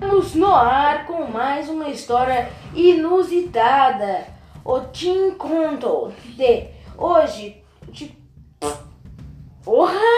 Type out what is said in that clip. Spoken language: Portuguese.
Estamos no ar com mais uma história inusitada. O Tim Conto de hoje. de Porra!